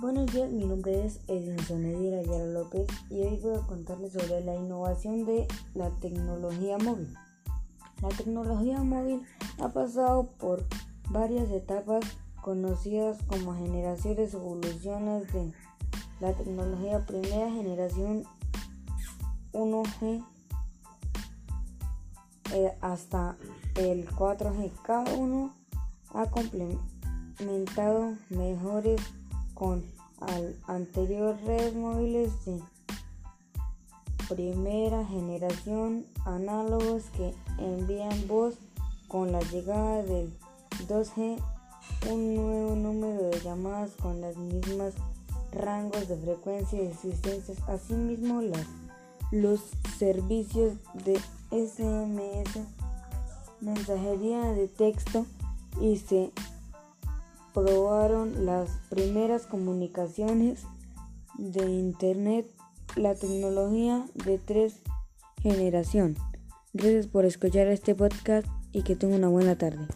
Buenos días, mi nombre es Edinson Edir Ayala López y hoy voy a contarles sobre la innovación de la tecnología móvil. La tecnología móvil ha pasado por varias etapas conocidas como generaciones evoluciones de la tecnología primera generación 1G eh, hasta el 4G. Cada uno ha complementado mejores con al anterior redes móviles de primera generación análogos que envían voz con la llegada del 2G un nuevo número de llamadas con las mismas rangos de frecuencia y existencias asimismo los servicios de SMS mensajería de texto y se probaron las primeras comunicaciones de Internet, la tecnología de tres generación. Gracias por escuchar este podcast y que tenga una buena tarde.